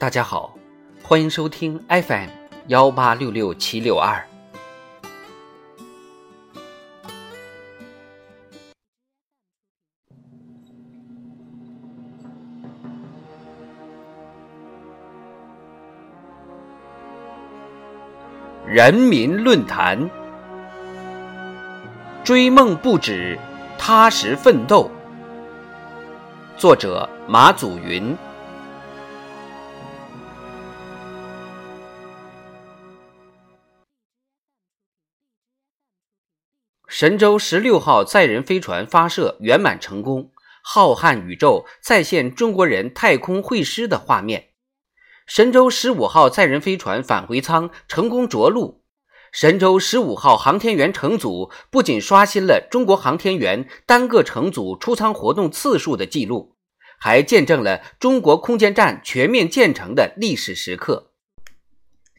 大家好，欢迎收听 FM 幺八六六七六二。人民论坛，追梦不止，踏实奋斗。作者：马祖云。神舟十六号载人飞船发射圆满成功，浩瀚宇宙再现中国人太空会师的画面。神舟十五号载人飞船返回舱成功着陆，神舟十五号航天员乘组不仅刷新了中国航天员单个乘组出舱活动次数的记录，还见证了中国空间站全面建成的历史时刻。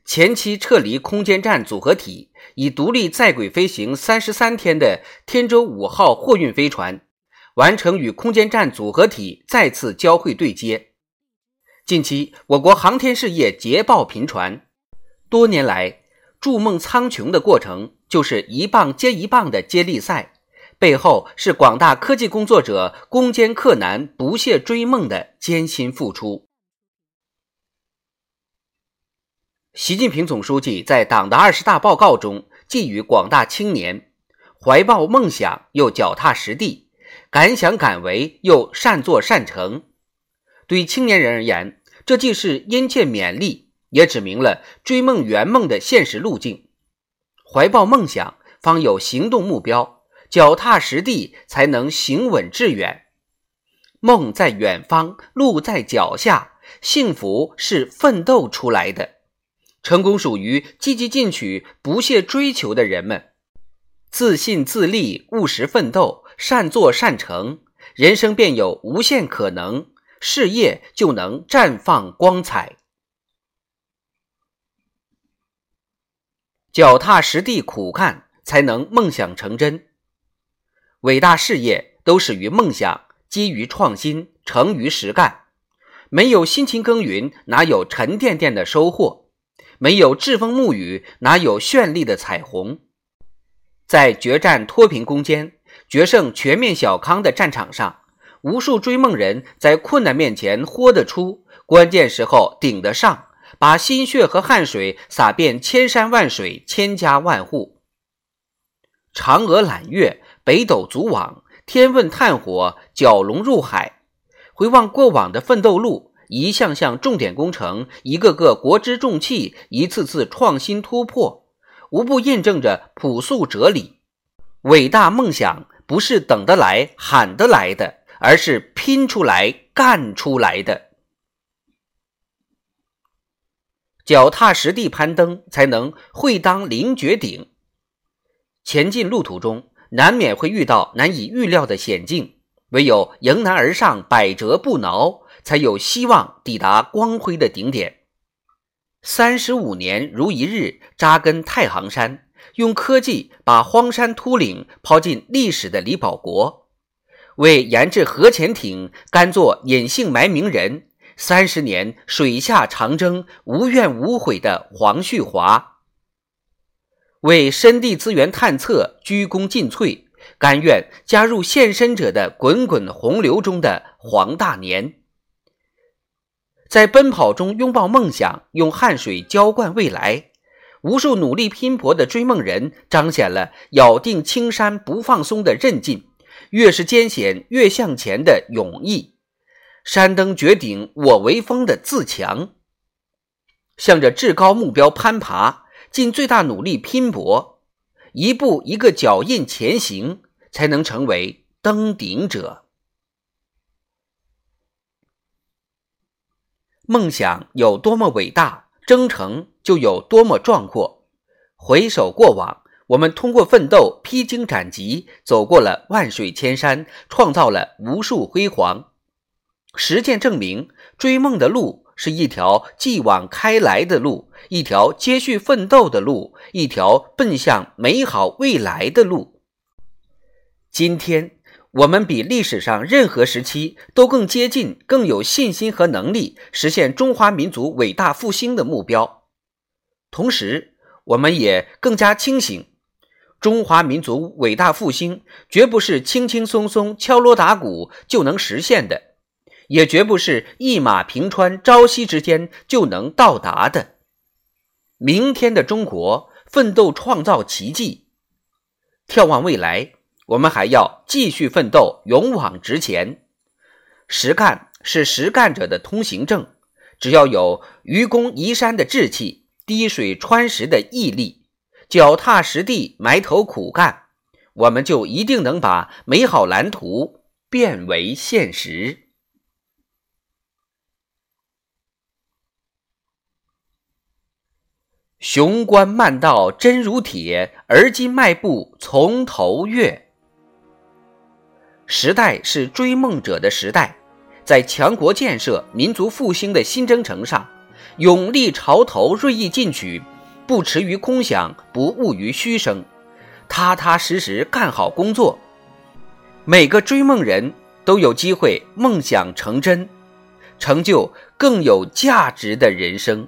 前期撤离空间站组合体，以独立在轨飞行三十三天的天舟五号货运飞船，完成与空间站组合体再次交会对接。近期，我国航天事业捷报频传。多年来，筑梦苍穹的过程就是一棒接一棒的接力赛，背后是广大科技工作者攻坚克难、不懈追梦的艰辛付出。习近平总书记在党的二十大报告中寄语广大青年：怀抱梦想又脚踏实地，敢想敢为又善作善成。对青年人而言，这既是殷切勉励，也指明了追梦圆梦的现实路径。怀抱梦想，方有行动目标；脚踏实地，才能行稳致远。梦在远方，路在脚下，幸福是奋斗出来的。成功属于积极进取、不懈追求的人们，自信自立、务实奋斗、善作善成，人生便有无限可能，事业就能绽放光彩。脚踏实地苦干，才能梦想成真。伟大事业都始于梦想，基于创新，成于实干。没有辛勤耕耘，哪有沉甸甸的收获？没有栉风沐雨，哪有绚丽的彩虹？在决战脱贫攻坚、决胜全面小康的战场上，无数追梦人在困难面前豁得出，关键时候顶得上，把心血和汗水洒遍千山万水、千家万户。嫦娥揽月，北斗组网，天问探火，蛟龙入海。回望过往的奋斗路。一项项重点工程，一个个国之重器，一次次创新突破，无不印证着朴素哲理：伟大梦想不是等得来、喊得来的，而是拼出来、干出来的。脚踏实地攀登，才能会当凌绝顶。前进路途中，难免会遇到难以预料的险境，唯有迎难而上，百折不挠。才有希望抵达光辉的顶点。三十五年如一日扎根太行山，用科技把荒山秃岭抛进历史的李保国，为研制核潜艇甘做隐姓埋名人，三十年水下长征无怨无悔的黄旭华，为深地资源探测鞠躬尽瘁，甘愿加入献身者的滚滚洪流中的黄大年。在奔跑中拥抱梦想，用汗水浇灌未来。无数努力拼搏的追梦人，彰显了咬定青山不放松的韧劲，越是艰险越向前的勇毅，山登绝顶我为峰的自强。向着至高目标攀爬，尽最大努力拼搏，一步一个脚印前行，才能成为登顶者。梦想有多么伟大，征程就有多么壮阔。回首过往，我们通过奋斗披荆斩棘，走过了万水千山，创造了无数辉煌。实践证明，追梦的路是一条继往开来的路，一条接续奋斗的路，一条奔向美好未来的路。今天，我们比历史上任何时期都更接近、更有信心和能力实现中华民族伟大复兴的目标。同时，我们也更加清醒，中华民族伟大复兴绝不是轻轻松松敲锣打鼓就能实现的，也绝不是一马平川、朝夕之间就能到达的。明天的中国，奋斗创造奇迹，眺望未来。我们还要继续奋斗，勇往直前。实干是实干者的通行证。只要有愚公移山的志气，滴水穿石的毅力，脚踏实地埋头苦干，我们就一定能把美好蓝图变为现实。雄关漫道真如铁，而今迈步从头越。时代是追梦者的时代，在强国建设、民族复兴的新征程上，勇立潮头，锐意进取，不驰于空想，不误于虚声，踏踏实实干好工作。每个追梦人都有机会梦想成真，成就更有价值的人生。